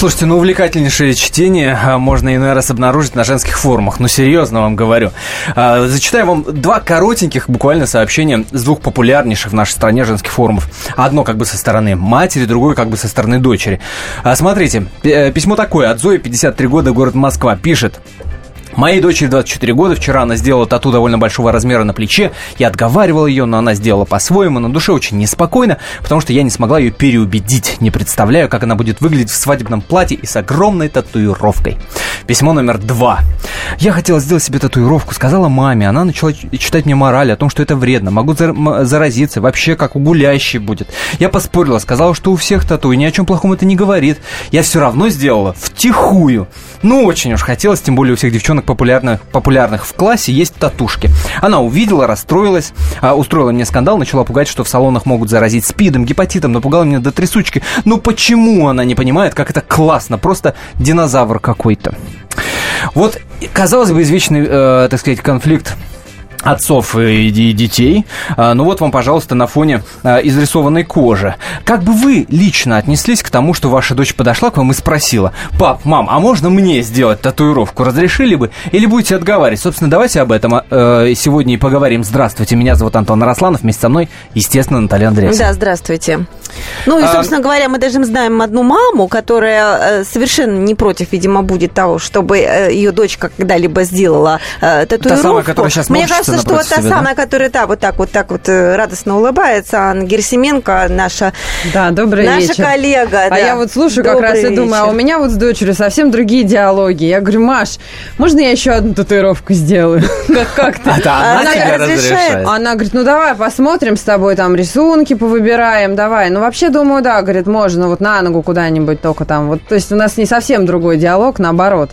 Слушайте, ну увлекательнейшее чтение а, можно иной раз обнаружить на женских форумах. Ну, серьезно вам говорю. А, зачитаю вам два коротеньких буквально сообщения с двух популярнейших в нашей стране женских форумов. Одно как бы со стороны матери, другое как бы со стороны дочери. А, смотрите, э, письмо такое от Зои, 53 года, город Москва, пишет. Моей дочери 24 года. Вчера она сделала тату довольно большого размера на плече. Я отговаривал ее, но она сделала по-своему. На душе очень неспокойно, потому что я не смогла ее переубедить. Не представляю, как она будет выглядеть в свадебном платье и с огромной татуировкой. Письмо номер два. Я хотела сделать себе татуировку, сказала маме. Она начала читать мне мораль о том, что это вредно. Могу заразиться, вообще как у гулящей будет. Я поспорила, сказала, что у всех тату, и ни о чем плохом это не говорит. Я все равно сделала втихую. Ну, очень уж хотелось, тем более у всех девчонок популярных, популярных в классе есть татушки. Она увидела, расстроилась, а, устроила мне скандал, начала пугать, что в салонах могут заразить спидом, гепатитом, напугала меня до трясучки. Ну почему она не понимает, как это классно? Просто динозавр какой-то. Вот, казалось бы, извечный, э, так сказать, конфликт отцов и детей. А, ну вот вам, пожалуйста, на фоне а, изрисованной кожи. Как бы вы лично отнеслись к тому, что ваша дочь подошла к вам и спросила, пап, мам, а можно мне сделать татуировку? Разрешили бы? Или будете отговаривать? Собственно, давайте об этом э, сегодня и поговорим. Здравствуйте, меня зовут Антон Росланов, вместе со мной, естественно, Наталья Андреевна. Да, здравствуйте. Ну и, а, собственно а... говоря, мы даже знаем одну маму, которая э, совершенно не против, видимо, будет того, чтобы э, ее дочка когда-либо сделала татуировку. Та самая, которая сейчас Мне кажется, кажется, что вот та самая, да? которая да, вот так вот так вот э, радостно улыбается, Анна Герсименко, наша, да, добрый наша вечер. коллега. А да. я вот слушаю добрый как раз вечер. и думаю, а у меня вот с дочерью совсем другие диалоги. Я говорю, Маш, можно я еще одну татуировку сделаю? Как ты? А она разрешает? Она говорит, ну давай посмотрим с тобой там рисунки повыбираем, давай. Ну вообще думаю, да, говорит, можно вот на ногу куда-нибудь только там. Вот, то есть у нас не совсем другой диалог, наоборот.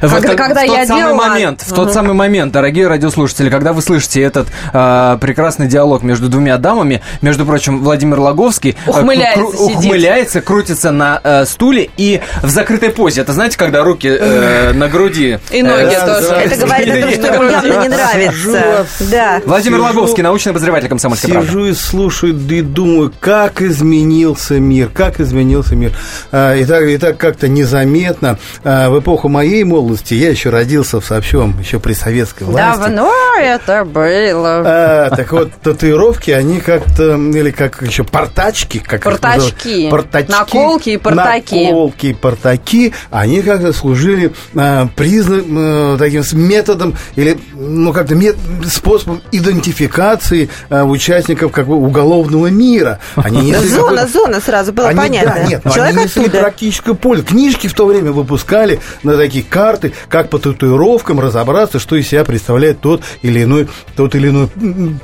Когда, когда в тот я самый делала... момент, в тот самый момент, дорогие радиослушатели, когда вы слышите этот э, прекрасный диалог между двумя дамами, между прочим, Владимир Логовский э, ухмыляется, кру- ухмыляется крутится на э, стуле и в закрытой позе. Это знаете, когда руки э, на груди? И ноги э, тоже. Это говорит о том, что ему явно не нравится. Да. Владимир Логовский, научный обозреватель комсомольской правды. Сижу и слушаю и думаю, как изменился мир, как изменился мир. А, и так, и так как-то незаметно а, в эпоху моей молодости, я еще родился в сообщем, еще при советской власти. Давно это было. А, так вот, татуировки, они как-то, или как еще, портачки. Как портачки. Портачки. Наколки и портаки. Наколки и портаки, они как-то служили а, признак, а, таким методом, или, ну, как-то мет, способом идентификации а, участников как бы уголовного мира. Они зона, зона сразу было они, понятно. Да, нет, Человек они несли оттуда. практическую пользу. Книжки в то время выпускали на такие карты, как по татуировкам разобраться, что из себя представляет тот или иной, тот или иной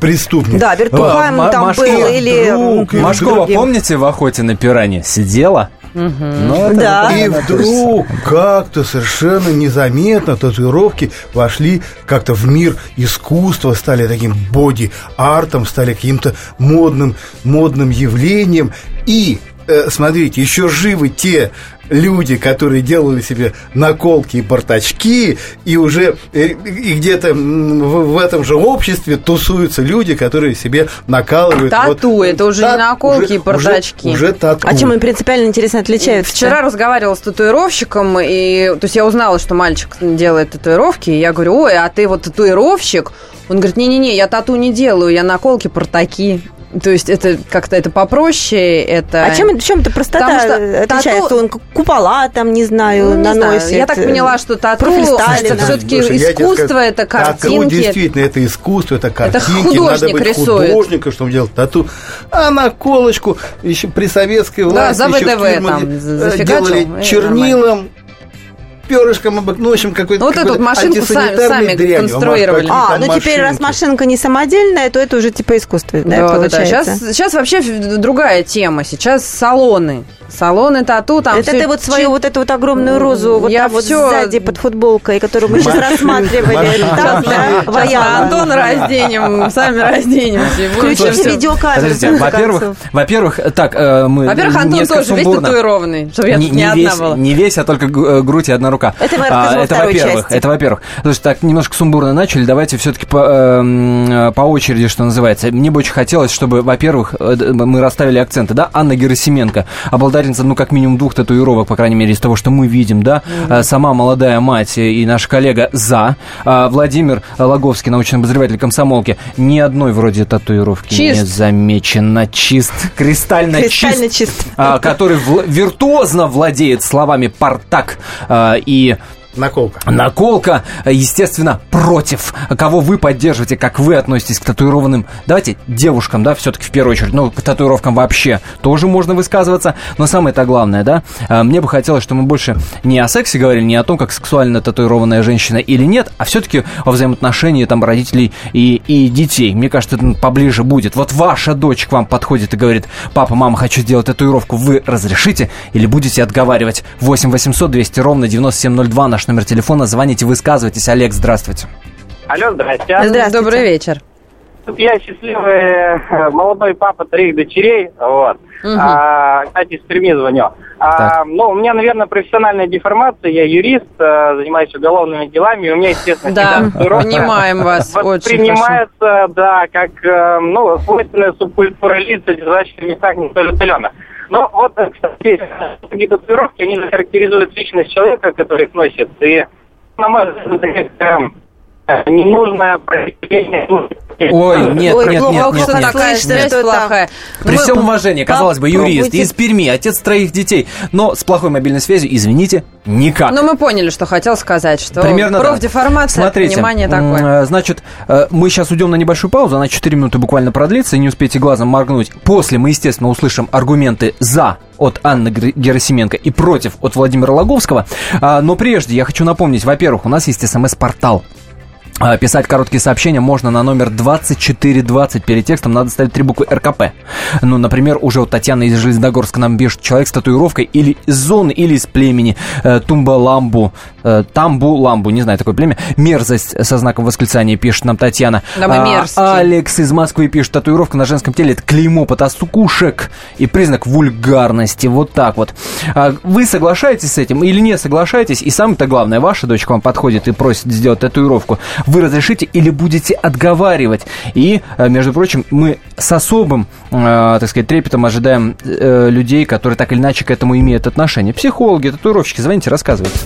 преступник. Да, Вертухайм а, там Машкова, был или... Друг, Машкова, помните, в «Охоте на пиране» сидела? Угу. Ну, да. И вдруг как-то совершенно незаметно татуировки вошли как-то в мир искусства, стали таким боди-артом, стали каким-то модным, модным явлением. И Э, смотрите, еще живы те люди, которые делали себе наколки и портачки, и уже э, и где-то в, в этом же обществе тусуются люди, которые себе накалывают. Тату, вот, это уже та, не наколки уже, и портачки. Уже, уже тату. А чем они принципиально интересно отличаются? Вчера разговаривала с татуировщиком, и то есть я узнала, что мальчик делает татуировки, и я говорю, ой, а ты вот татуировщик? Он говорит, не-не-не, я тату не делаю, я наколки, портаки. То есть это как-то это попроще, это... А чем, чем это простота что отличается? Тату... Он купола там, не знаю, ну, наносит. Знаю. Я так поняла, что тату это все-таки искусство, скажу, это картинки. Тату действительно, это искусство, это картинки. Это художник Надо быть рисует. художником, чтобы делать тату. А наколочку еще при советской власти... Да, за ВДВ там делали чернилом, перышком ну, общем, какой-то Вот эту машинку сами, сами дрянью, конструировали. А, ну машинки. теперь, раз машинка не самодельная, то это уже типа искусство, да, да получается? Да, Сейчас, сейчас вообще другая тема. Сейчас салоны Салоны тату там Это ты вот свою вот эту вот огромную розу вот там вот сзади под футболкой, которую мы сейчас рассматривали. Там, да, Антон разденем, сами разденемся. Включите видеокамеру. Во-первых, во-первых, так, э, мы Во-первых, Антон тоже весь татуированный, чтобы я не одна была. Не весь, а только э, грудь и одна рука. Это мы а, Это во-первых. Это во-первых. Слушай, так, немножко сумбурно начали. Давайте все-таки по, э, по очереди, что называется. Мне бы очень хотелось, чтобы, во-первых, мы расставили акценты, да, Анна Герасименко, обладательница, ну, как минимум двух татуировок, по крайней мере, из того, что мы видим, да, mm-hmm. сама молодая мать и наш коллега за, а Владимир Логовский, научный обозреватель комсомолки, ни одной вроде татуировки чист. не замечено. Чист, кристально, кристально чист, чист. А, который виртуозно владеет словами «партак» и Наколка. Наколка, естественно, против. Кого вы поддерживаете, как вы относитесь к татуированным, давайте, девушкам, да, все-таки в первую очередь, ну, к татуировкам вообще тоже можно высказываться, но самое-то главное, да, а, мне бы хотелось, чтобы мы больше не о сексе говорили, не о том, как сексуально татуированная женщина или нет, а все-таки о взаимоотношении там родителей и, и детей. Мне кажется, это поближе будет. Вот ваша дочь к вам подходит и говорит, папа, мама, хочу сделать татуировку, вы разрешите или будете отговаривать? 8 800 200 ровно 9702 наш номер телефона. Звоните, высказывайтесь. Олег, здравствуйте. Алло, здрасте. Здравствуйте. Добрый вечер. Я счастливый э, молодой папа троих дочерей. Вот. Угу. А, кстати, из Перми звоню. А, ну, у меня, наверное, профессиональная деформация. Я юрист, а, занимаюсь уголовными делами. У меня, естественно, да, понимаем вас воспринимается, да, как э, ну, свойственная субкультура лиц, содержащих в местах не столь удаленных. Но вот, кстати, такие татуировки, они характеризуют личность человека, который их носит. И, на мой взгляд, ненужное Ой, нет, Ой, нет, нет, нет, нет. Такая связь плохая. При Мы... всем уважении, казалось бы, юрист из Перми, отец троих детей, но с плохой мобильной связью, извините, никак. Но мы поняли, что хотел сказать, что Примерно профдеформация, да. Смотрите, понимание такое. Значит, э, мы сейчас уйдем на небольшую паузу, она 4 минуты буквально продлится, и не успейте глазом моргнуть. После мы, естественно, услышим аргументы «за» от Анны Герасименко и против от Владимира Логовского. А, но прежде я хочу напомнить, во-первых, у нас есть смс-портал Писать короткие сообщения можно на номер 2420. Перед текстом надо ставить три буквы РКП. Ну, например, уже вот Татьяна из Железногорска нам пишет человек с татуировкой или из зоны, или из племени э, Тумба-Ламбу, э, Тамбу-Ламбу, не знаю такое племя. Мерзость со знаком восклицания пишет нам Татьяна. Да, мы а, Алекс из Москвы пишет, татуировка на женском теле это клеймо потасукушек и признак вульгарности. Вот так вот. А вы соглашаетесь с этим или не соглашаетесь? И самое-то главное, ваша дочь к вам подходит и просит сделать татуировку вы разрешите или будете отговаривать. И, э, между прочим, мы с особым, э, так сказать, трепетом ожидаем э, людей, которые так или иначе к этому имеют отношение. Психологи, татуировщики, звоните, рассказывайте.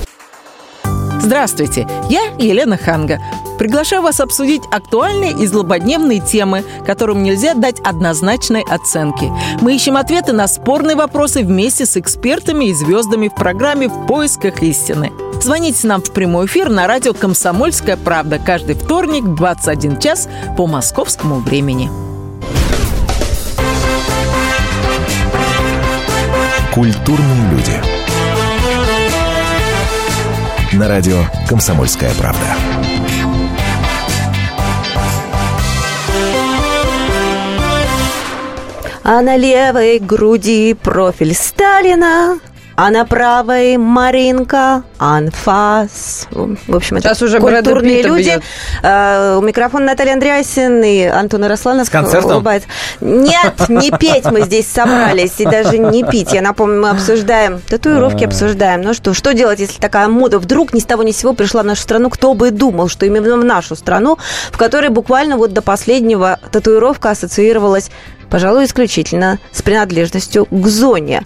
Здравствуйте, я Елена Ханга. Приглашаю вас обсудить актуальные и злободневные темы, которым нельзя дать однозначной оценки. Мы ищем ответы на спорные вопросы вместе с экспертами и звездами в программе «В поисках истины». Звоните нам в прямой эфир на радио «Комсомольская правда» каждый вторник в 21 час по московскому времени. Культурные люди. На радио «Комсомольская правда». А на левой груди профиль Сталина а на правой Маринка, анфас. В общем, это Сейчас уже культурные люди. Бьет. А, у микрофона Наталья Андреасин и Антон Яросланов. С концертом? Улыбается. Нет, не петь мы здесь собрались, и даже не пить. Я напомню, мы обсуждаем, татуировки обсуждаем. Ну что, что делать, если такая мода вдруг ни с того ни с сего пришла в нашу страну? Кто бы думал, что именно в нашу страну, в которой буквально вот до последнего татуировка ассоциировалась пожалуй, исключительно с принадлежностью к зоне.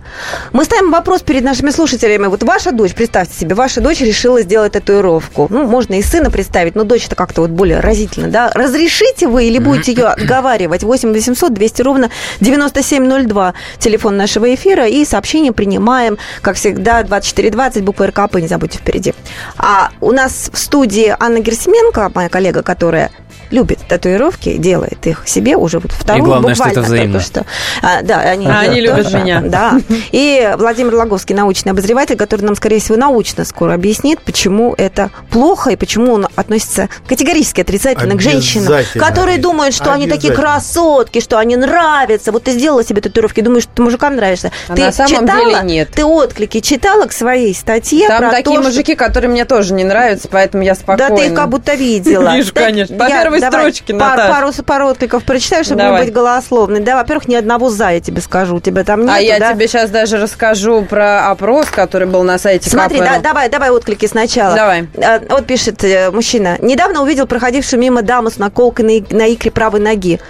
Мы ставим вопрос перед нашими слушателями. Вот ваша дочь, представьте себе, ваша дочь решила сделать татуировку. Ну, можно и сына представить, но дочь это как-то вот более разительно, да? Разрешите вы или будете ее отговаривать? 8 800 200 ровно 9702, телефон нашего эфира, и сообщение принимаем, как всегда, 2420, буква РКП, не забудьте впереди. А у нас в студии Анна Герсименко, моя коллега, которая любит татуировки, делает их себе уже вот вторую, И главное, буквально что это взаимно. только что. А, да, они, А, они любят тоже, меня. Да. И Владимир Логовский, научный обозреватель, который нам, скорее всего, научно скоро объяснит, почему это плохо и почему он относится категорически отрицательно к женщинам, которые думают, что они такие красотки, что они нравятся. Вот ты сделала себе татуировки, думаешь, что ты мужикам нравишься. А ты на самом читала, деле нет. Ты отклики читала к своей статье Там про такие то, что- мужики, которые мне тоже не нравятся, поэтому я спокойна. Да ты их как будто видела. Вижу, конечно. По первой давай строчке, пар-. Пару, пару откликов прочитаю, чтобы Давай. не быть голословной. Да, во-первых, ни одного «за» я тебе скажу. У тебя там нет, а я да? тебе сейчас даже расскажу про опрос, который был на сайте Смотри, да, давай, давай отклики сначала. Давай. А, Вот пишет э, мужчина. Недавно увидел проходившую мимо даму с наколкой на, на икре правой ноги.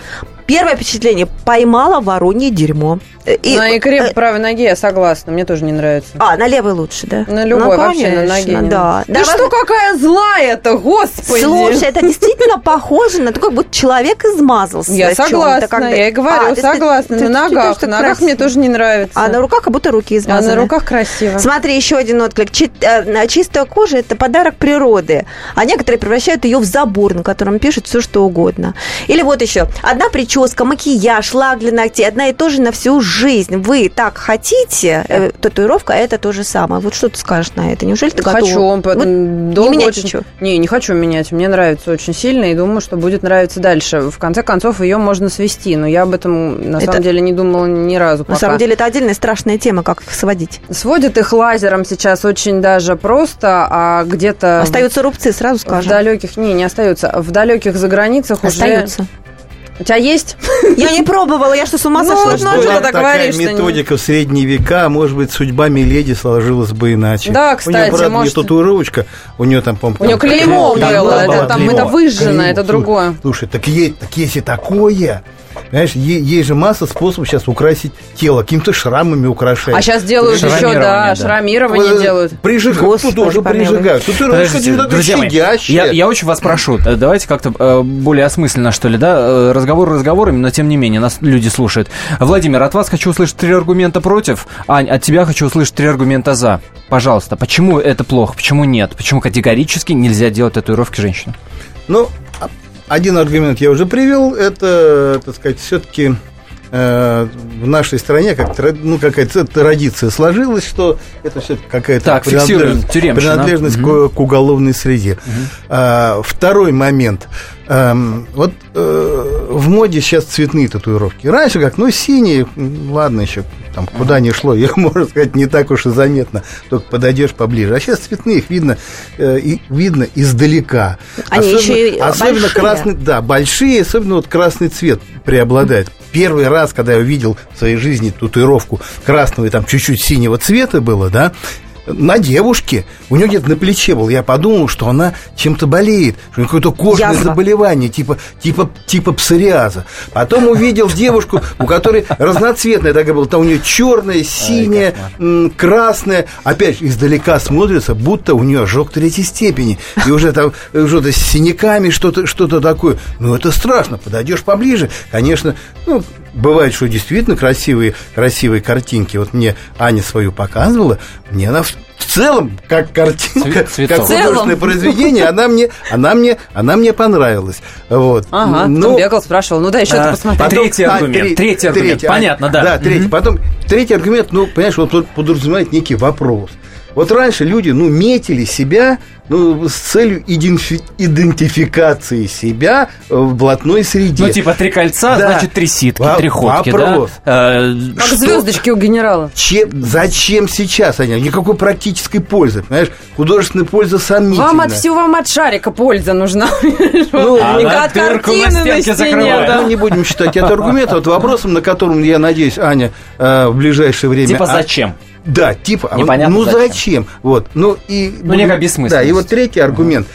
Первое впечатление – поймала воронье дерьмо. Э, и- на икре э, правой ноги я согласна, мне тоже не нравится. А, на левой лучше, да? На любой Ну, вообще, на ноге. да. Ты Давай- что, какая злая-то, господи! Слушай, это действительно похоже на как будто человек измазался. я согласна, когда- я и говорю, А, ты- согласна. ты- на ты- ты ногах, что на ногах мне тоже не нравится. А на руках как будто руки А измазаны. на руках красиво. Смотри, еще один отклик. Чи- э, Чистая кожа – это подарок природы, а некоторые превращают ее в забор, на котором пишут все, что угодно. Или вот еще. Одна прическа, макияж, лак для ногтей, одна и то же на всю жизнь. Вы так хотите, э, татуировка – это то же самое. Вот что ты скажешь на это? Неужели ты готова? Хочу, он Вот долго не менять очень- ничего? Не, не хочу менять. Мне нравится очень сильно и думаю, что будет нравиться дальше. В конце концов, ее можно свести, но я об этом на Это- самом деле не думала ни разу. На пока. самом деле, это отдельная страшная тема, как их сводить. Сводят их лазером сейчас очень даже просто, а где-то Остаются рубцы, сразу в скажем. далеких, не, не остаются, в далеких заграницах уже... Остаются. У тебя есть? Я не пробовала, я что, с ума Ну, сошла? ну, что ли? ты так такая говоришь, что не- методика в средние века, может быть, судьба Миледи сложилась бы иначе. Да, У нее, кстати, правда, может- не татуировочка, у нее там, по У нее клеймо там было, было это, там, клеймо. это выжжено, Клеймо. это другое. Слушай, так есть, так есть и такое. Понимаешь, есть же масса способов сейчас украсить тело, какими-то шрамами украшать. А сейчас делают еще, да, да. шрамирование Э, делают. Прижигают, Господи, тут тоже прижигают. Тут друзья мои, я, я очень вас прошу, э, давайте как-то э, более осмысленно, что ли, да, э, разговор разговорами, но тем не менее, нас люди слушают. Владимир, от вас хочу услышать три аргумента против, Ань, от тебя хочу услышать три аргумента за. Пожалуйста, почему это плохо, почему нет, почему категорически нельзя делать татуировки женщинам? Ну, один аргумент я уже привел, это, так сказать, все-таки в нашей стране как ну, какая-то традиция сложилась, что это все какая-то Так, принадлежность, принадлежность Мгм. к, к уголовной среде. А, второй момент. Эм, вот э, в моде сейчас цветные татуировки. Раньше как, ну, синие, ладно еще, там, куда ни шло, их, можно сказать, не так уж и заметно, только подойдешь поближе. А сейчас цветные, их видно, э, и, видно издалека. Они еще и особенно большие. красный, да, большие, особенно вот красный цвет преобладает. Первый раз, когда я увидел в своей жизни татуировку красного и там чуть-чуть синего цвета было, да, на девушке, у нее где-то на плече был, я подумал, что она чем-то болеет, что у нее какое-то кожное Язва. заболевание, типа, типа, типа псориаза. Потом увидел девушку, у которой разноцветная такая была, там у нее черная, синяя, красная, опять же, издалека смотрится, будто у нее ожог третьей степени, и уже там э, что-то с синяками, что-то что такое. Ну, это страшно, подойдешь поближе, конечно, ну, бывает, что действительно красивые, красивые картинки. Вот мне Аня свою показывала, мне она в целом, как картинка, Цве- цветок. как художественное произведение, она мне, она мне, она мне понравилась. Вот. Ага, Ну, потом бегал, спрашивал, ну да, еще а, потом- Третий аргумент, тре- третий аргумент. а, Понятно, да. Да, третий. Потом, третий аргумент, ну, понимаешь, вот тут подразумевает некий вопрос. Вот раньше люди, ну, метили себя, ну, с целью иденфи- идентификации себя в блатной среде. Ну, типа, три кольца, Да. значит, три ситки, Во- три ходки, вопрос. да? Э, Как что- звездочки у генерала. Чем, зачем сейчас они? Никакой практической пользы, понимаешь? Художественная польза сомнительная. Вам от всего вам от шарика польза нужна. Ну, А от дырку на картины на стенке стене, закрывает. да. Ну, не будем считать это аргументом. Вот вопросом, на котором, я надеюсь, Аня э, в ближайшее время... Типа, а- зачем? Да, типа, а Непонятно ну зачем. зачем? Вот, ну и... Ну, некая бессмысленность. Да, и вот третий аргумент.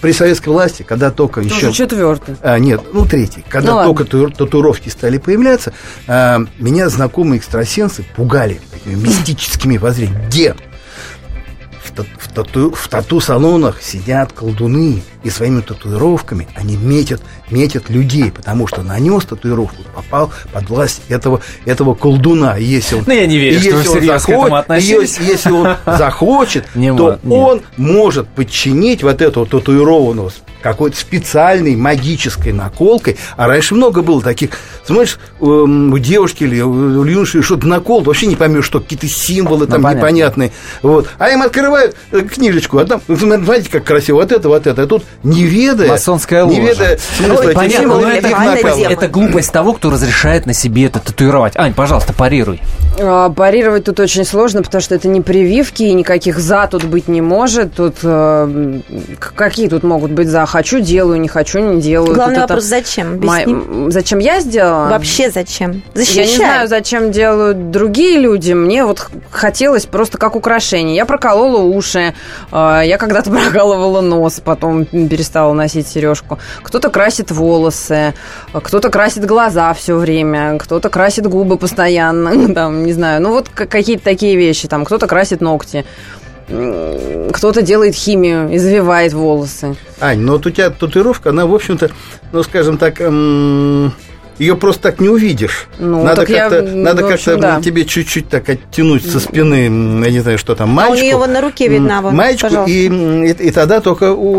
При советской власти, когда только еще... Тоже четвертый. А, нет, ну третий. Когда Ну, только тату- татуировки стали появляться, а, меня знакомые экстрасенсы пугали такими мистическими воззрениями. Где? Тату- в тату-салонах сидят колдуны, и своими татуировками они метят, метят людей, потому что нанес татуировку, попал под власть этого, этого колдуна. И если он, ну, я не верю, что вы всерьез захочет, к. Если, если он захочет, то он может подчинить вот этого татуированного какой-то специальной магической наколкой. А раньше много было таких, смотришь, эм, у девушки или у юноши что-то накол, вообще не поймешь, что какие-то символы ну, там понятно. непонятные. Вот. А им открывают э, книжечку, а там, смотрите, как красиво, вот это, вот это. А тут не ведая... Масонская ложа. Не ведая смысла Ой, понятно, но это, это, это глупость того, кто разрешает на себе это татуировать. Ань, пожалуйста, парируй. А, парировать тут очень сложно, потому что это не прививки, и никаких «за» тут быть не может. Тут э, какие тут могут быть «за»? хочу делаю, не хочу не делаю. Главный Тут вопрос, зачем? Объясни. Зачем я сделала? Вообще зачем? Защищай. Я не знаю, зачем делают другие люди. Мне вот хотелось просто как украшение. Я проколола уши, а, я когда-то прокалывала нос, потом перестала носить сережку. Кто-то красит волосы, кто-то красит глаза все время, кто-то красит губы постоянно, там, не знаю. Ну вот какие-то такие вещи, там, кто-то красит ногти кто-то делает химию и завивает волосы. Ань, ну вот у тебя татуировка, она, в общем-то, ну, скажем так, эм, ее просто так не увидишь. Ну, надо как-то, я, надо как-то да. тебе чуть-чуть так оттянуть со спины, я не знаю, что там, маечку. А у нее вон на руке видна, вон, Маечку, и, и, и тогда только у,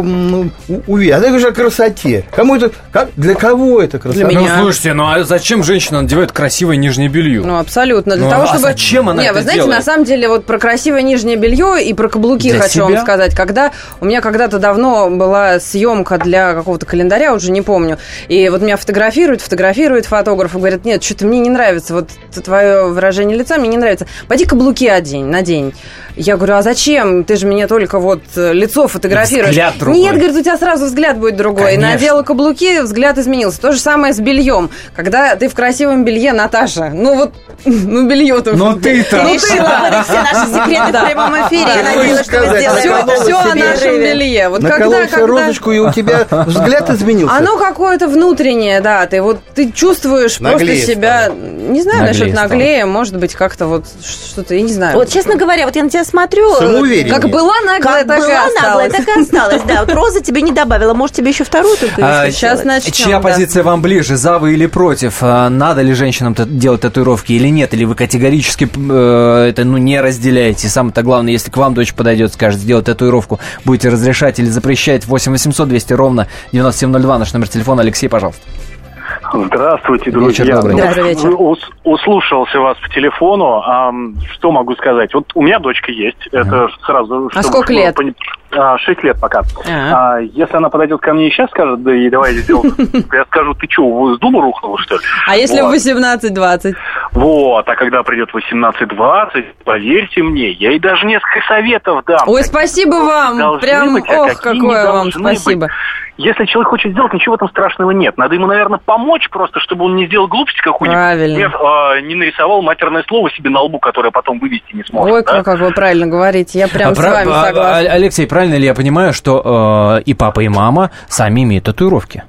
увидишь. А это уже о красоте. Кому это, как, для кого это красота? Для меня. Ну, слушайте, ну а зачем женщина надевает красивое нижнее белье? Ну, абсолютно. Для ну, того, а чтобы... зачем она Не, это вы знаете, делает? на самом деле, вот про красивое нижнее белье и про каблуки для хочу себя? вам сказать. Когда у меня когда-то давно была съемка для какого-то календаря, уже не помню, и вот меня фотографируют, фотографирует фотограф, и говорит, говорят, нет, что-то мне не нравится, вот твое выражение лица мне не нравится. Пойди каблуки одень, надень. Я говорю, а зачем? Ты же меня только вот э, лицо фотографируешь. Взгляд другой. Нет, говорит, у тебя сразу взгляд будет другой. Конечно. Надела каблуки, взгляд изменился. То же самое с бельем. Когда ты в красивом белье, Наташа, ну вот, ну белье-то... Ну ты-то... Ну ты все наши секреты в прямом эфире. Я надеялась, что вы сделаете Все о нашем белье. Вот когда, когда... розочку, и у тебя взгляд изменился. Оно какое-то внутреннее, да. Ты вот ты чувствуешь просто себя... Не знаю насчет наглее, может быть, как-то вот что-то, я не знаю. Вот, честно говоря, вот я на тебя смотрю. Как была наглая, так и осталась. наглая, так и осталась, да. Вот Роза тебе не добавила. Может, тебе еще вторую только а, Сейчас начнем. Чья позиция вам ближе, за вы или против? А, надо ли женщинам делать татуировки или нет? Или вы категорически э, это ну, не разделяете? Самое-то главное, если к вам дочь подойдет, скажет, сделать татуировку, будете разрешать или запрещать? 8 800 200 ровно 9702, наш номер телефона. Алексей, пожалуйста. Здравствуйте, друзья. Вечер добрый. Добрый вечер. услушался вас по телефону. А, что могу сказать? Вот у меня дочка есть. Это сразу... А сколько лет? А, шесть лет пока. А, если она подойдет ко мне и сейчас скажет, да и давай сделаем, я скажу, ты что, с дуба рухнула, что ли? А если в 18-20? Вот, а когда придет 18-20, поверьте мне, я ей даже несколько советов дам. Ой, спасибо вам, прям, быть, ох, какое вам спасибо. Быть. Если человек хочет сделать, ничего в этом страшного нет. Надо ему, наверное, помочь просто, чтобы он не сделал глупость какую-нибудь. Правильно. Например, э, не нарисовал матерное слово себе на лбу, которое потом вывести не сможет. Ой, да? как вы правильно говорите. Я прям а с вами а, согласна. Алексей, правильно ли я понимаю, что э, и папа, и мама сами имеют татуировки?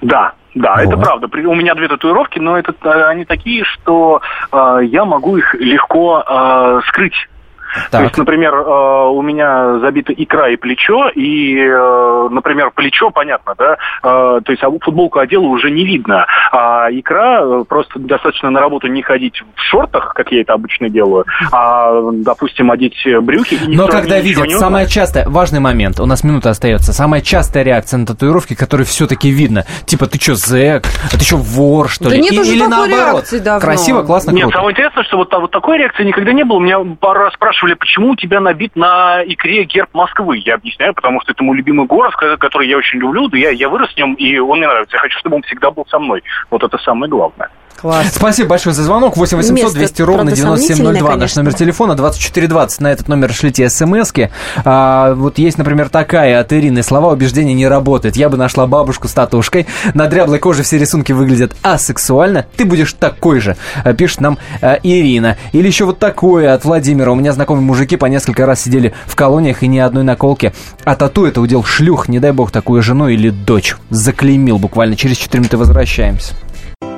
Да, да, вот. это правда. У меня две татуировки, но это, э, они такие, что э, я могу их легко э, скрыть так. То есть, например, э, у меня забита икра и плечо, и, э, например, плечо, понятно, да, э, то есть а футболку одела уже не видно, а икра просто достаточно на работу не ходить в шортах, как я это обычно делаю, а, допустим, одеть брюки. И Но когда видят, самое частое, важный момент, у нас минута остается, самая частая реакция на татуировки, которые все-таки видно, типа, ты что, зэк, а ты что, вор, что да ли? Нет и, уже или такой наоборот, давно. красиво, классно, Нет, круто. самое интересное, что вот, вот такой реакции никогда не было. У меня пару раз спрашивали, спрашивали, почему у тебя набит на икре герб Москвы. Я объясняю, потому что это мой любимый город, который я очень люблю, да я, я вырос в нем, и он мне нравится. Я хочу, чтобы он всегда был со мной. Вот это самое главное. Класс. Спасибо большое за звонок. 8 800 200 ровно 9702. Наш номер телефона 2420. На этот номер шлите смски. А, вот есть, например, такая от Ирины. Слова убеждения не работают. Я бы нашла бабушку с татушкой. На дряблой коже все рисунки выглядят асексуально. Ты будешь такой же, а, пишет нам а, Ирина. Или еще вот такое от Владимира. У меня знакомые мужики по несколько раз сидели в колониях и ни одной наколки. А тату это удел шлюх. Не дай бог такую жену или дочь. Заклеймил буквально. Через 4 минуты возвращаемся.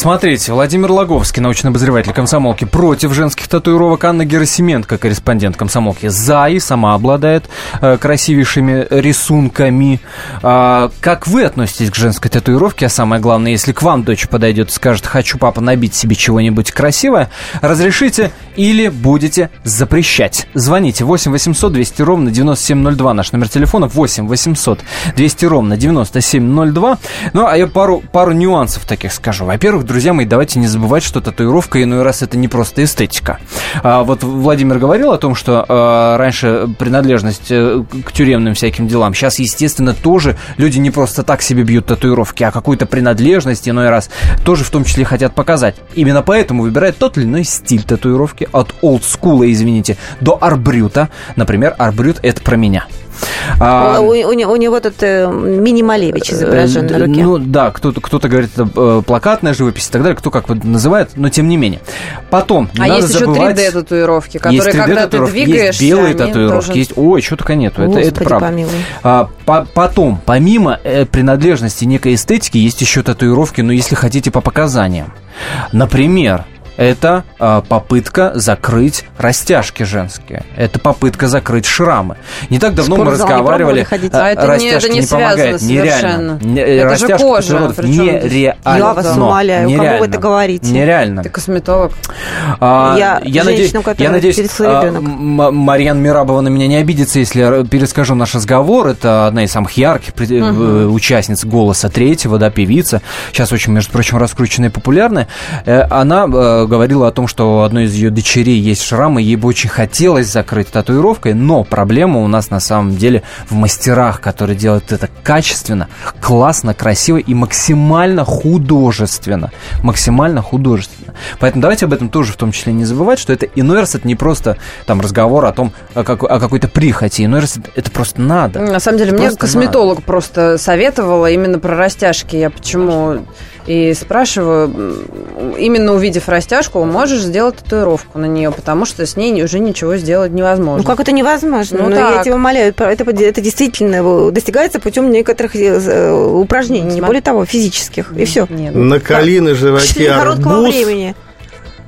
Смотрите, Владимир Логовский, научный обозреватель комсомолки, против женских татуировок. Анна Герасименко, корреспондент комсомолки, за и сама обладает э, красивейшими рисунками. А, как вы относитесь к женской татуировке? А самое главное, если к вам дочь подойдет и скажет, хочу, папа, набить себе чего-нибудь красивое, разрешите или будете запрещать? Звоните 8 800 200 ровно 9702, наш номер телефона 8 800 200 ровно 9702. Ну, а я пару, пару нюансов таких скажу. Во-первых, друзья мои, давайте не забывать, что татуировка иной раз это не просто эстетика. А, вот Владимир говорил о том, что а, раньше принадлежность а, к тюремным всяким делам. Сейчас, естественно, тоже люди не просто так себе бьют татуировки, а какую-то принадлежность иной раз тоже в том числе хотят показать. Именно поэтому выбирают тот или иной стиль татуировки от олдскула, извините, до арбрюта. Например, арбрют это про меня. А, у, у, у него тут э, мини-малевич изображен э, на руке. Ну да, кто-то кто говорит, это э, плакатная живопись и так далее, кто как называет, но тем не менее. Потом, а есть забывать, еще 3D-татуировки, которые, когда ты двигаешься, есть белые татуировки, тоже... есть... Ой, что только нету, Господи, это, это правда. А, по потом, помимо э, принадлежности некой эстетики, есть еще татуировки, ну, если хотите, по показаниям. Например, это э, попытка закрыть растяжки женские. Это попытка закрыть шрамы. Не так давно мы разговаривали. А это растяжки не, это не, не помогает. Нереально. Не, это растяжка же кожа. Нереально. Я вас умоляю, нереально. кому вы это говорите? Нереально. Ты косметолог. А, я, я надеюсь, я надеюсь а, Марьян Мирабова на меня не обидится, если я перескажу наш разговор. Это одна из самых ярких угу. участниц «Голоса третьего», да, певица. Сейчас очень, между прочим, раскрученная и популярная. Э, она говорила о том, что у одной из ее дочерей есть шрамы, ей бы очень хотелось закрыть татуировкой, но проблема у нас на самом деле в мастерах, которые делают это качественно, классно, красиво и максимально художественно. Максимально художественно. Поэтому давайте об этом тоже в том числе не забывать, что это иной раз это не просто там разговор о том, о, как, о какой-то прихоти, иной раз это, просто надо. На самом деле, это мне косметолог надо. просто советовала именно про растяжки. Я почему и спрашиваю, именно увидев растяжку, можешь сделать татуировку на нее, потому что с ней уже ничего сделать невозможно. Ну как это невозможно? Ну, ну я тебя умоляю, это, это действительно достигается путем некоторых э, упражнений, Смотри. не более того, физических. И все. Нет. Наколи на животе арбуз, времени.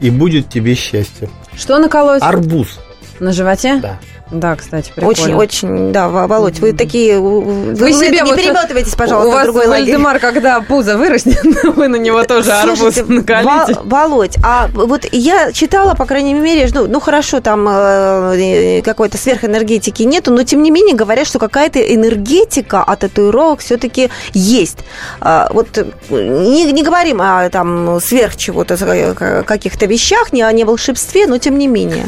и будет тебе счастье. Что наколоть? Арбуз. На животе? Да. Да, кстати, прикольно. Очень, очень, да, Володь, вы такие... Вы, вы себе не переметывайтесь, пожалуйста, у вас другой Вальдемар, когда пузо вырастет, вы на него тоже арбуз накалите. Володь, а вот я читала, по крайней мере, ну, ну хорошо, там э, какой-то сверхэнергетики нету, но тем не менее говорят, что какая-то энергетика от татуировок все-таки есть. А, вот не, не говорим о там сверх чего-то, каких-то вещах, не о не волшебстве, но тем не менее.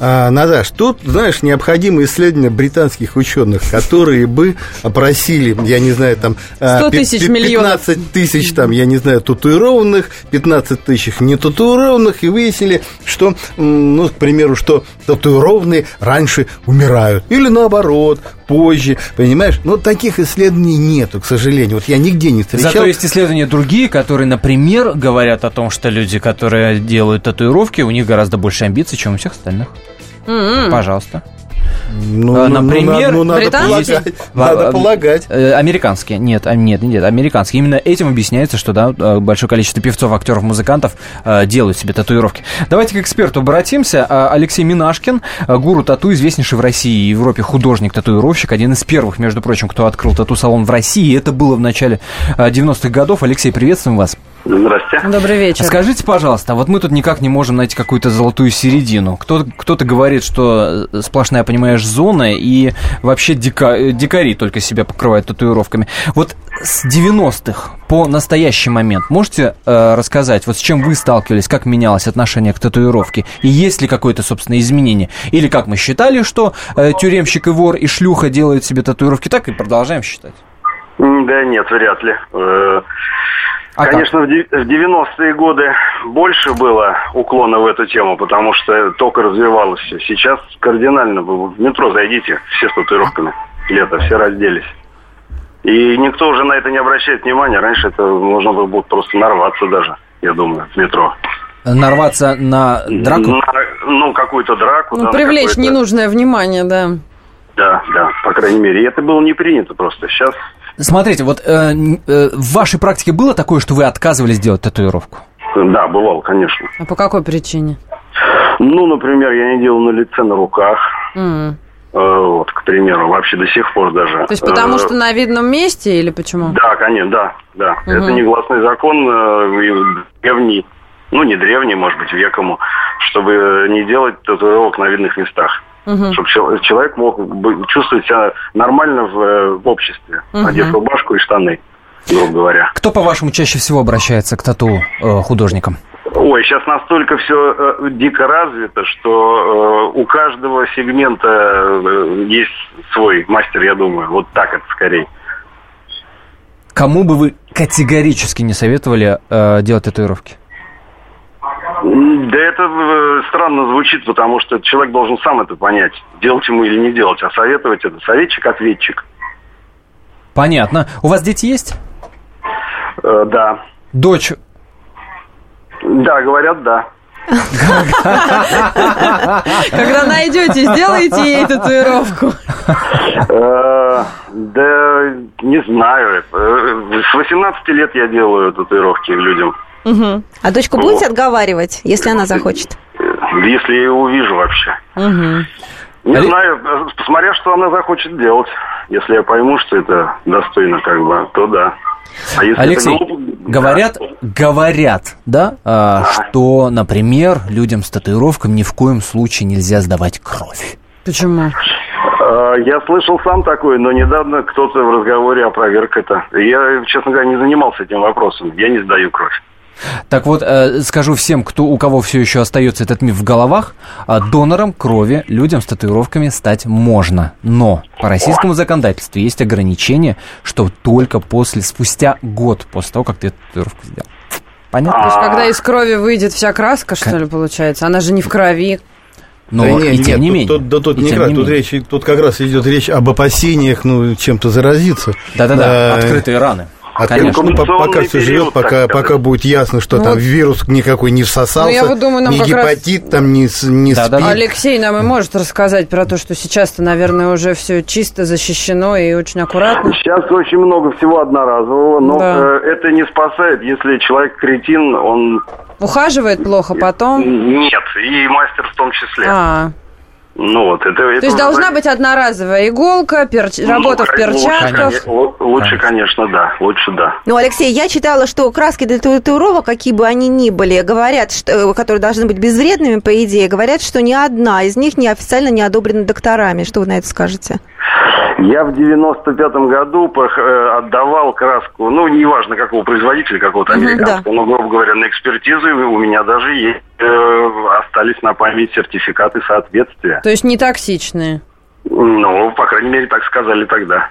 А, Надаш, тут, знаешь, необходимы исследования британских ученых, которые бы опросили, я не знаю, там... 100 а, тысяч 15 миллионов. тысяч, там, я не знаю, татуированных, 15 тысяч не татуированных, и выяснили, что, ну, к примеру, что татуированные раньше умирают. Или наоборот, позже, понимаешь? Но таких исследований нету, к сожалению. Вот я нигде не встречал. Зато есть исследования другие, которые, например, говорят о том, что люди, которые делают татуировки, у них гораздо больше амбиций, чем у всех остальных. Mm-hmm. Пожалуйста. Ну, а, Например, ну, ну, надо, полагать, надо полагать. Э, американские. Нет, а, нет, нет, американские. Именно этим объясняется, что да, э, большое количество певцов, актеров, музыкантов э, делают себе татуировки. Давайте к эксперту обратимся. Алексей Минашкин, гуру тату, известнейший в России и Европе художник-татуировщик, один из первых, между прочим, кто открыл тату-салон в России. Это было в начале 90-х годов. Алексей, приветствуем вас. Здрасте. Добрый вечер. Скажите, пожалуйста, вот мы тут никак не можем найти какую-то золотую середину. Кто, кто-то говорит, что сплошная, понимаешь, зона, и вообще дика, дикари только себя покрывают татуировками. Вот с 90-х по настоящий момент можете э, рассказать, вот с чем вы сталкивались, как менялось отношение к татуировке, и есть ли какое-то, собственно, изменение? Или как мы считали, что э, тюремщик и вор и шлюха делают себе татуировки, так и продолжаем считать? Да нет, вряд ли. А Конечно, как? в 90-е годы больше было уклона в эту тему, потому что только развивалось все. Сейчас кардинально. Вы в метро зайдите, все с татуировками. Лето, все разделись. И никто уже на это не обращает внимания. Раньше это можно было бы просто нарваться даже, я думаю, в метро. Нарваться на драку? На, ну, какую-то драку. Ну, да, привлечь ненужное внимание, да. Да, да, по крайней мере. И это было не принято просто. Сейчас Смотрите, вот э, э, в вашей практике было такое, что вы отказывались делать татуировку? Да, бывало, конечно. А по какой причине? Ну, например, я не делал на лице, на руках. Mm. вот, к примеру, вообще до сих пор даже. То есть потому э, что на видном месте или почему? Да, конечно, да, да. Угу. Это негласный закон древний, ну не древний, может быть, векому, чтобы не делать татуировок на видных местах угу. чтобы человек мог чувствовать себя нормально в, э, в обществе, угу. одев рубашку и штаны, грубо говоря. Кто, по-вашему, чаще всего обращается к тату-художникам? Э, Ой, сейчас настолько все э, дико развито, что э, у каждого сегмента э, есть свой мастер, я думаю. Вот так это скорее. Кому бы вы категорически не советовали э, делать татуировки? Да это э, странно звучит, потому что человек должен сам это понять, делать ему или не делать, а советовать это советчик-ответчик. Понятно. У вас дети есть? Э, да. Дочь? Да, говорят, да. Когда найдете, сделайте ей татуировку. Э, да, не знаю. Э, с 18 лет я делаю татуировки людям. Угу. А дочку вот. будете отговаривать, если она захочет? Если я ее увижу вообще. Угу. Не а знаю, посмотря, что она захочет делать. Если я пойму, что это достойно, как бы, то да. А если Алексей, глупо, говорят, да. говорят, да, а, что, например, людям с татуировками ни в коем случае нельзя сдавать кровь. Почему? А, я слышал сам такое, но недавно кто-то в разговоре опроверг это. Я, честно говоря, не занимался этим вопросом. Я не сдаю кровь. Так вот, э, скажу всем, кто, у кого все еще остается этот миф в головах, э, донором крови людям с татуировками стать можно. Но по российскому законодательству есть ограничение, что только после, спустя год после того, как ты эту татуировку сделал. Понятно? То есть, когда из крови выйдет вся краска, что ли, получается? Она же не в крови. Но да и нет, тем не менее. Тут, да, тут, не раз, тут, речь, тут как раз идет речь об опасениях, ну, чем-то заразиться. Да-да-да, а, открытые раны. А Конечно. Ну, пока все живет, пока, пока будет ясно, что ну, там вирус никакой не всосался, ну, я вот думаю, нам ни гепатит раз... там, ни, ни да, спид. Алексей нам и может рассказать про то, что сейчас-то, наверное, уже все чисто защищено и очень аккуратно. Сейчас очень много всего одноразового, но да. э, это не спасает, если человек кретин, он... Ухаживает плохо потом? Нет, и мастер в том числе. А, ну вот, это, это То есть должна быть одноразовая иголка, перч... ну, работа в перчатках. Лучше, лучше, конечно, да. Лучше, да. Ну, Алексей, я читала, что краски для татуировок, какие бы они ни были, говорят, что, которые должны быть безвредными, по идее, говорят, что ни одна из них не официально не одобрена докторами. Что вы на это скажете? Я в 95-м году э, отдавал краску, ну, неважно какого производителя, какого-то американского, да. но, грубо говоря, на экспертизу у меня даже есть, э, остались на память сертификаты соответствия. То есть не токсичные? Ну, по крайней мере, так сказали тогда.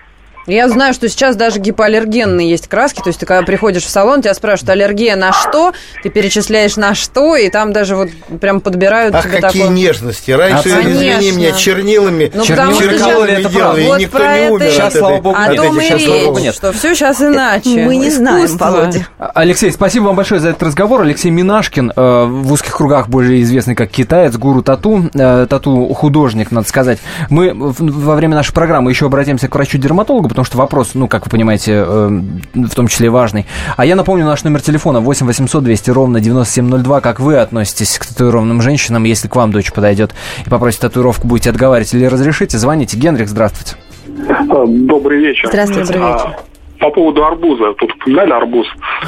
Я знаю, что сейчас даже гипоаллергенные есть краски. То есть ты когда приходишь в салон, тебя спрашивают, аллергия на что, ты перечисляешь на что, и там даже вот прям подбирают Ах, тебе какие такое... нежности. Раньше, а, извини меня, чернилами, ну, чернилами это делали, вот и никто не умер сейчас, слава богу, О том и речь, нет. что все сейчас иначе. Мы не знаем, Володя. Алексей, спасибо вам большое за этот разговор. Алексей Минашкин, э, в узких кругах более известный как китаец, гуру тату, э, тату-художник, надо сказать. Мы во время нашей программы еще обратимся к врачу-дерматологу, потому что вопрос, ну, как вы понимаете, э, в том числе важный. А я напомню наш номер телефона 8 800 200 ровно 9702. Как вы относитесь к татуированным женщинам, если к вам дочь подойдет и попросит татуировку, будете отговаривать или разрешите, звоните. Генрих, здравствуйте. А, добрый вечер. Здравствуйте. Добрый вечер. по поводу арбуза. Тут упоминали арбуз.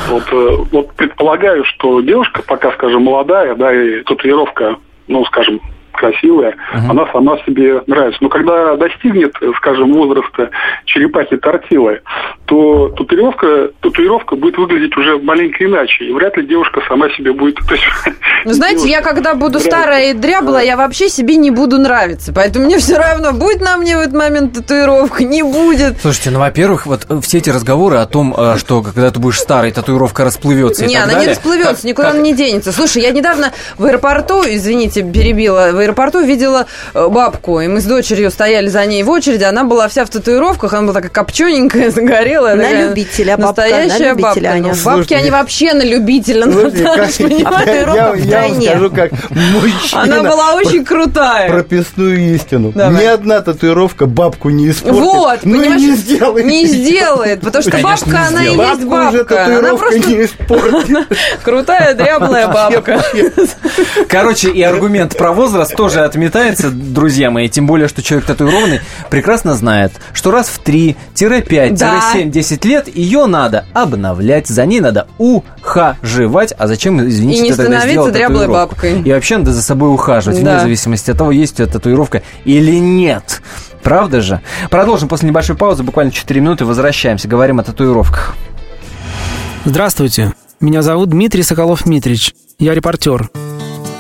Вот, э, вот предполагаю, что девушка пока, скажем, молодая, да, и татуировка, ну, скажем, красивая, uh-huh. она сама себе нравится. Но когда достигнет, скажем, возраста черепахи тортилы, то татуировка, татуировка будет выглядеть уже маленько иначе. И вряд ли девушка сама себе будет... То есть, ну, знаете, я когда буду нравится. старая и дряблая, я вообще себе не буду нравиться. Поэтому мне все равно, будет на мне в этот момент татуировка, не будет. Слушайте, ну, во-первых, вот э, все эти разговоры о том, э, что когда ты будешь старой, татуировка расплывется Не, она далее. не расплывется, никуда как? она не денется. Слушай, я недавно в аэропорту, извините, перебила, в аэропорту видела э, бабку, и мы с дочерью стояли за ней в очереди, она была вся в татуировках, она была такая копчененькая, загорелая. На такая, любителя бабка. Настоящая на любителя, бабка. Ну, бабки, они вообще на любителя. Слушайте, как, я, я вам скажу, как мужчина. Она была очень крутая. Прописную истину. Давай. Ни одна татуировка бабку не испортит. Вот, ну, понимаешь, не сделает. Не сделает, потому что Конечно, бабка, она и есть бабка. Она просто не испортит. Крутая, дряблая бабка. Короче, и аргумент про возраст тоже отметается, друзья мои. Тем более, что человек татуированный прекрасно знает, что раз в 3-5-7 10 лет, ее надо обновлять, за ней надо ухаживать. А зачем, извините, И не становиться дряблой бабкой. И вообще надо за собой ухаживать, да. вне зависимости от того, есть у тебя татуировка или нет. Правда же? Продолжим после небольшой паузы, буквально 4 минуты, возвращаемся, говорим о татуировках. Здравствуйте, меня зовут Дмитрий Соколов-Митрич, я репортер.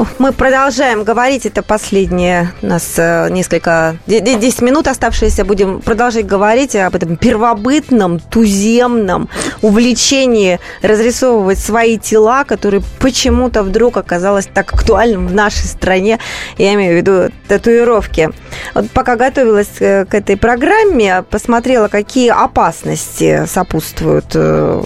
Ну, мы продолжаем говорить. Это последние у нас э, несколько... 10 минут оставшиеся. Будем продолжать говорить об этом первобытном, туземном увлечении разрисовывать свои тела, которые почему-то вдруг оказалось так актуальным в нашей стране. Я имею в виду татуировки. Вот пока готовилась э, к этой программе, посмотрела, какие опасности сопутствуют э,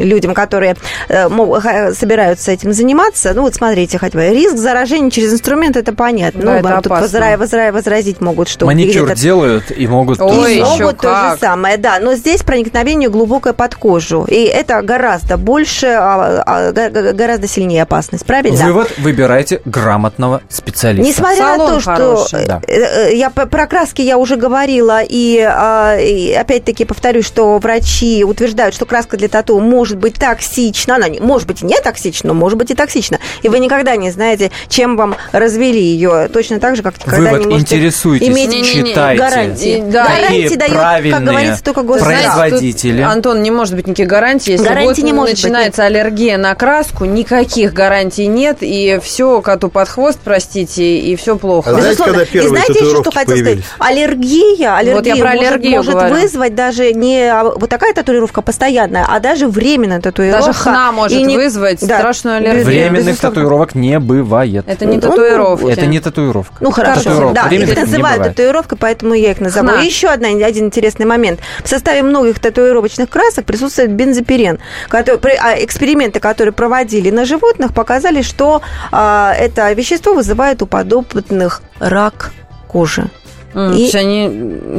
людям, которые собираются этим заниматься. Ну вот смотрите, хотя бы Риск заражения через инструмент, это понятно. Да, ну, это тут возра... Возра... возразить могут, что... Маникюр это... делают и могут... Ой, и могут то как. же самое, да. Но здесь проникновение глубокое под кожу. И это гораздо больше, а, а, гораздо сильнее опасность, правильно? Вывод, выбирайте грамотного специалиста. Несмотря Салон на то, хороший, что... Да. Э, э, я про краски я уже говорила, и, а, и опять-таки повторюсь, что врачи утверждают, что краска для тату может быть токсична. Она может быть и не токсична, но может быть и токсична. И вы никогда не знаете, чем вам развели ее. Точно так же, как когда Вы не интересуетесь, иметь читайте. Гарантии. Да. Гарантии дает, как говорится, только производители. Тут, Антон, не может быть никаких гарантий. Если гарантий не может начинается быть, аллергия на краску, никаких гарантий нет, и все коту под хвост, простите, и все плохо. А знаете, когда и знаете еще, что хотел сказать? Аллергия, аллергия вот я про аллергию может, может вызвать даже не вот такая татуировка постоянная, а даже временная татуировка. Даже хна может не... вызвать да. страшную аллергию. Временных татуировок не бывает. Это не татуировка. Это не татуировка. Ну хорошо, татуировка. да, их называют татуировкой, поэтому я их назову. Хна. И еще одна, один интересный момент. В составе многих татуировочных красок присутствует бензопирен. Который, а эксперименты, которые проводили на животных, показали, что а, это вещество вызывает у подопытных рак кожи. Mm, и, то есть они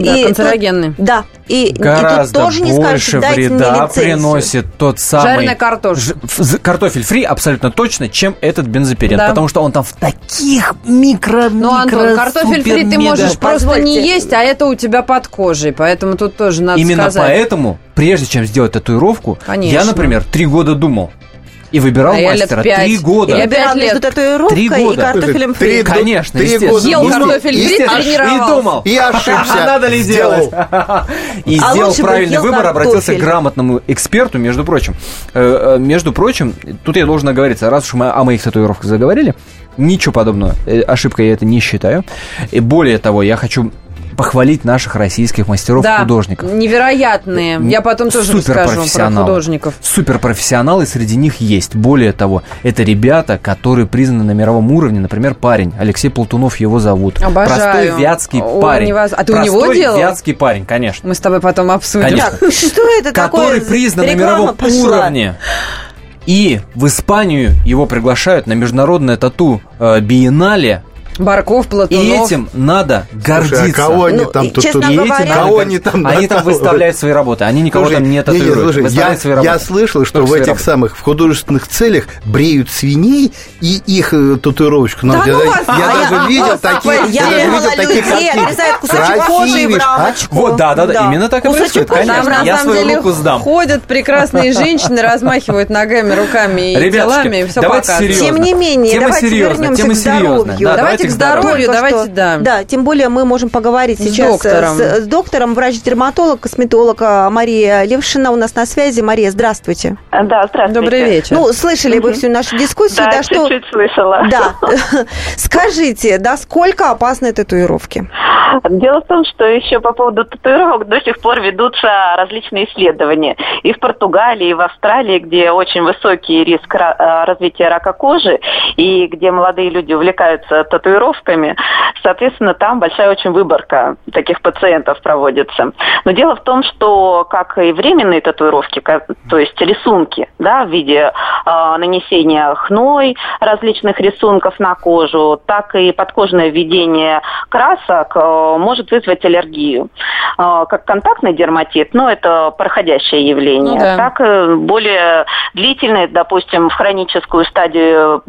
да, и канцерогенные. Тут, да. И, Гораздо и тут тоже не больше скажешь, вреда приносит тот самый... Жареный картофель. Ж, картофель фри абсолютно точно, чем этот бензопирен. Да. Потому что он там в таких микро Ну, Антон, картофель фри ты можешь просто Позвольте. не есть, а это у тебя под кожей. Поэтому тут тоже надо Именно сказать. поэтому, прежде чем сделать татуировку, Конечно. я, например, три года думал, и выбирал а мастера три года. Я выбирал между татуировкой три года. и картофелем фри. Конечно, три года. Ел картофель фри, тренировался. И думал. И ошибся. Надо ли сделать? И а сделал правильный выбор, обратился к грамотному эксперту, между прочим. Э, э, между прочим, тут я должен оговориться, раз уж мы о моих татуировках заговорили, ничего подобного. Э, ошибкой я это не считаю. И более того, я хочу похвалить наших российских мастеров-художников. Да, невероятные. Я потом тоже расскажу про художников. Суперпрофессионалы среди них есть. Более того, это ребята, которые признаны на мировом уровне. Например, парень, Алексей Платунов его зовут. Обожаю. Простой вятский О, парень. Невоз... А ты Простой у него делал? вятский парень, конечно. Мы с тобой потом обсудим. Конечно. Так, что это такое? Который признан на мировом пошла. уровне. И в Испанию его приглашают на международное тату э, биеннале Барков, Платунов. И этим надо гордиться. Слушай, а кого они Ну, там тут, честно тут- говоря- этим, кого они там Они там выставляют свои работы. Они никого Слушай, там не не, не, татуируют. слушай, выставляют я, свои я работы. слышал, что Только в этих работы. самых в художественных целях бреют свиней и их э, татуировочку. Да я, ну я- вас, я а даже я- видел а, такие, Я я видел такие людей, картины. отрезают кусочек Красивишь, кожи и в а? Вот, да, да, да, именно так и происходит, конечно. Там, Я самом свою деле, руку сдам. ходят прекрасные женщины, размахивают ногами, руками и Ребятушки, телами, и все давайте показывают. серьезно. Тем не менее, Тема давайте серьезная, вернемся тема к серьезная. здоровью. Да, Давайте к здоровью, давайте, что- да. Да, тем более мы можем поговорить С сейчас доктором. С, с доктором, врач-дерматолог, косметолог а, Мария Левшина у нас на связи. Мария, здравствуйте. Да, здравствуйте. Добрый вечер. Ну, слышали вы всю нашу дискуссию, Да, да, что... чуть-чуть слышала. Да. Скажите, насколько опасны татуировки? Дело в том, что еще по поводу татуировок до сих пор ведутся различные исследования. И в Португалии, и в Австралии, где очень высокий риск э, развития рака кожи, и где молодые люди увлекаются татуировками, соответственно, там большая очень выборка таких пациентов проводится. Но дело в том, что как и временные татуировки, то есть рисунки, да, в виде э, нанесения хной различных рисунков на кожу, так и подкожное введение красок э, может вызвать аллергию. Э, Как контактный дерматит, но это проходящее явление. Ну да. Так э, более длительные, допустим, в хроническую стадию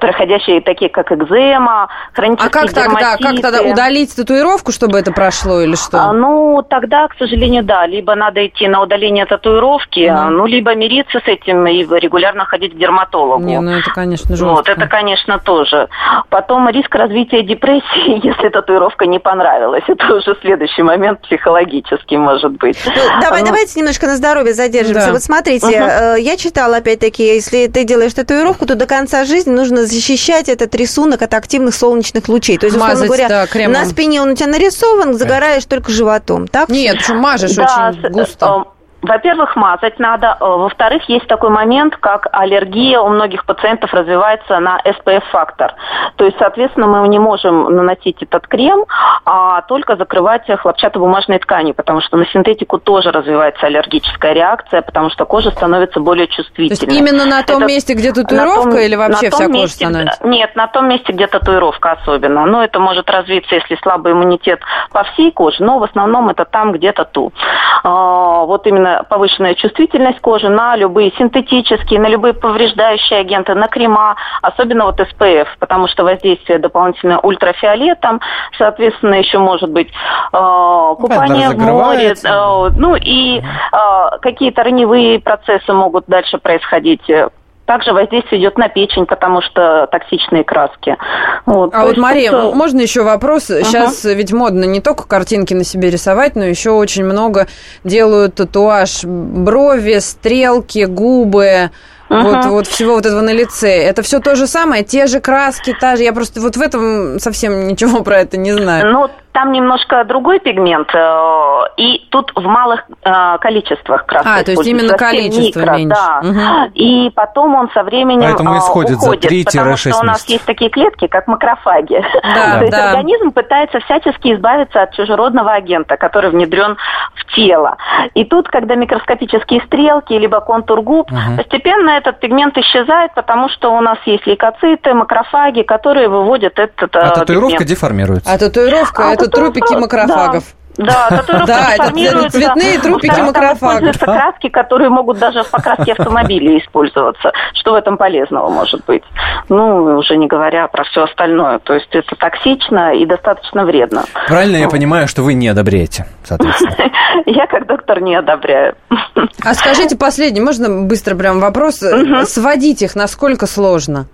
проходящие такие, как экзема, хронические А как тогда? Как дерматиты. тогда удалить татуировку, чтобы это прошло или А, что? ну, тогда, к сожалению, да. Либо надо идти на удаление татуировки, Мгм. ну, либо мириться с этим и регулярно ходить к дерматологу. Не, ну это, конечно, жестко. Вот, это, конечно, тоже. Потом риск развития депрессии, если татуировка не понравилась. Это уже следующий момент психологический, может быть. Ну, давай, Ну, давайте немножко на здоровье задержимся. Да. Вот смотрите, э, я читала опять-таки, если ты делаешь татуировку, то до конца жизни нужно защищать этот рисунок от активных солнечных лучей. То есть, условно Мазать, говоря, да, кремом. на спине он у тебя нарисован, загораешь только животом, так? Нет, что мажешь Да, очень густо. Э, Во-первых, мазать надо. Э, Во-вторых, есть такой момент, как аллергия у многих пациентов развивается на SPF-фактор. То есть, соответственно, мы не можем наносить этот крем, а только закрывать хлопчатобумажной тканью, потому что на синтетику тоже развивается аллергическая реакция, потому что кожа становится более То есть чувствительной. именно на том Это месте, где татуировка, том- или вообще вся кожа месте, становится? Нет, на том месте, где татуировка особенно. Но это может развиться, если слабый иммунитет по всей коже, но в основном это там, где тату. А, Вот именно повышенная чувствительность кожи на любые синтетические, на любые повреждающие агенты, на крема, особенно вот SPF, потому что воздействие дополнительно ультрафиолетом, соответственно, еще может быть э, купание в море, э, ну и э, какие-то раневые процессы могут дальше происходить. Также воздействие идет на печень, потому что токсичные краски. Вот, А вот, Мария, тут, э, можно еще вопрос? Сейчас ведь модно не только картинки на себе рисовать, но еще очень много делают татуаж брови, стрелки, губы. Вот, Мгм. вот всего вот этого на лице. Это все то же самое, те же краски, та же. Я просто вот в этом совсем ничего про это не знаю. Ну, там немножко другой пигмент, э, и тут в малых э, количествах краска А, то есть именно количество микро, меньше. Да. Мгм. И потом он со временем Поэтому э, исходит за уходит, 3-6 потому что у нас есть такие клетки, как макрофаги. Да, То есть да. организм пытается всячески избавиться от чужеродного агента, который внедрен в тело. И тут, когда микроскопические стрелки, либо контур губ, Мгм. постепенно этот пигмент исчезает, потому что у нас есть лейкоциты, макрофаги, которые выводят этот А татуировка пигмент. деформируется. А татуировка А это трупики макрофагов. Да, татуировка Да, это деформируется. цветные трупики Там макрофагов. используются краски, которые могут даже в покраске автомобиля использоваться. Что в этом полезного может быть? Ну, уже не говоря про все остальное. То есть это токсично и достаточно вредно. Правильно я понимаю, что вы не одобряете, соответственно. Я как доктор не одобряю. А скажите последний, можно быстро прям вопрос? Сводить их насколько сложно?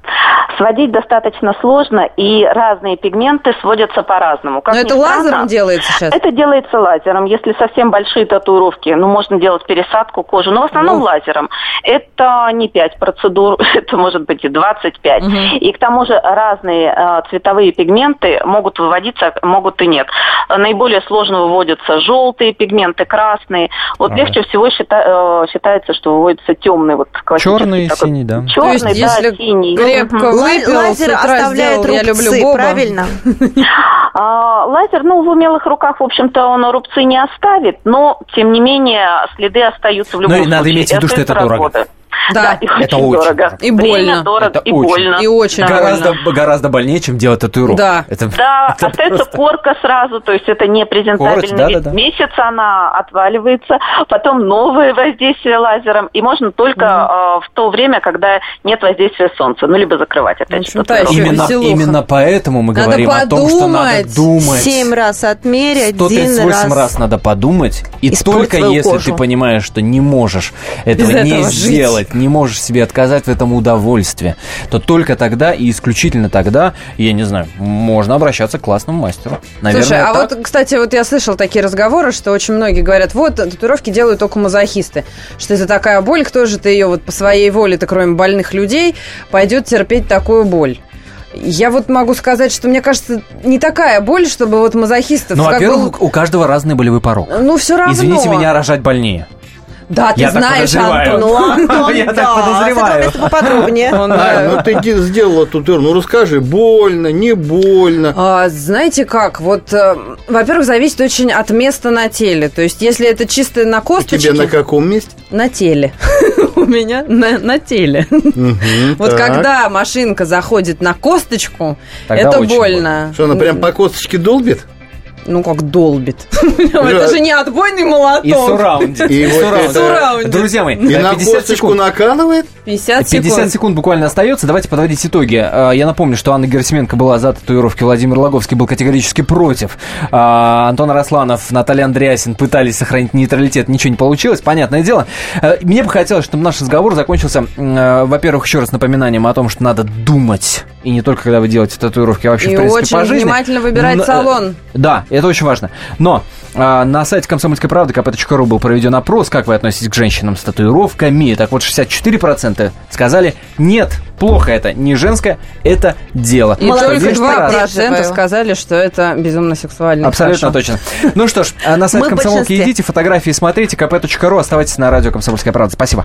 Сводить достаточно сложно, и разные пигменты сводятся по-разному. Как Но это лазером делается сейчас? Это делается лазером. Если совсем большие татуировки, ну, можно делать пересадку кожи, но в основном ну. лазером. Это не 5 процедур, это может быть и 25. Угу. И к тому же разные э, цветовые пигменты могут выводиться, могут и нет. Наиболее сложно выводятся желтые пигменты, красные. Вот ага. легче всего счита, э, считается, что выводится темный, вот Черный, такой, синий, да. Черный, да, если синий. Крепко угу. выпил, Лазер оставляет рубцы, я люблю Боба. правильно? А, лазер, ну, в умелых руках, в общем-то, он рубцы не оставит, но, тем не менее, следы остаются в любом ну, случае. надо иметь в виду, что это дорого. Да, да это очень дорого. И больно. дорого, это и очень. больно. И очень гораздо, больно. гораздо больнее, чем делать татуировку. Да, это, да это остается просто... корка сразу, то есть это не презентабельно. Да, да, да. Месяц она отваливается, потом новое воздействие лазером, и можно только mm. э, в то время, когда нет воздействия солнца, ну, либо закрывать опять же. Именно, именно поэтому мы надо говорим подумать. о том, что надо думать. Семь раз отмерить, 138 раз. раз надо подумать, и только если кожу. ты понимаешь, что не можешь этого Без не этого сделать, жить. не можешь себе отказать в этом удовольствии, то только тогда и исключительно тогда, я не знаю, можно обращаться к классному мастеру. Наверное, Слушай, а так. вот, кстати, вот я слышал такие разговоры, что очень многие говорят, вот, татуировки делают только мазохисты, что это такая боль, кто же ты ее вот по своей воле-то, кроме больных людей, пойдет терпеть такую боль? Я вот могу сказать, что мне кажется, не такая боль, чтобы вот мазохистов... Ну, во-первых, бы... у каждого разный болевой порог. Ну, все равно. Извините меня, рожать больнее. Да, ты я знаешь, Антон. Ну, Антон, я да. так подозреваю. поподробнее. А, ну ты сделала тут, ну расскажи, больно, не больно. А, знаете как, вот, э, во-первых, зависит очень от места на теле. То есть, если это чисто на косточке... У тебя на каком месте? На теле. У меня на, на теле. Вот когда машинка заходит на косточку, это больно. Что, она прям по косточке долбит? Ну, как долбит. Это же не отбойный молоток. И сурраунди. Друзья мои, и на косточку наканывает? 50 секунд. 50 секунд буквально остается. Давайте подводить итоги. А, я напомню, что Анна Герасименко была за татуировки, Владимир Логовский был категорически против. А, Антон Росланов, Наталья Андреасин пытались сохранить нейтралитет. Ничего не получилось, понятное дело. А, мне бы хотелось, чтобы наш разговор закончился, во-первых, еще раз напоминанием о том, что надо думать. И не только когда вы делаете татуировки, а вообще, и в принципе, очень по жизни. внимательно выбирать Но, салон. Да, это очень важно. Но а, на сайте комсомольской правды kp.ru был проведен опрос, как вы относитесь к женщинам с татуировками. Так вот, 64% сказали, нет, плохо это, не женское, это дело. И только 2% сказали, что это безумно сексуально. Абсолютно точно. Ну что ж, а на сайт комсомолки идите, фотографии смотрите, kp.ru, оставайтесь на радио «Комсомольская правда». Спасибо.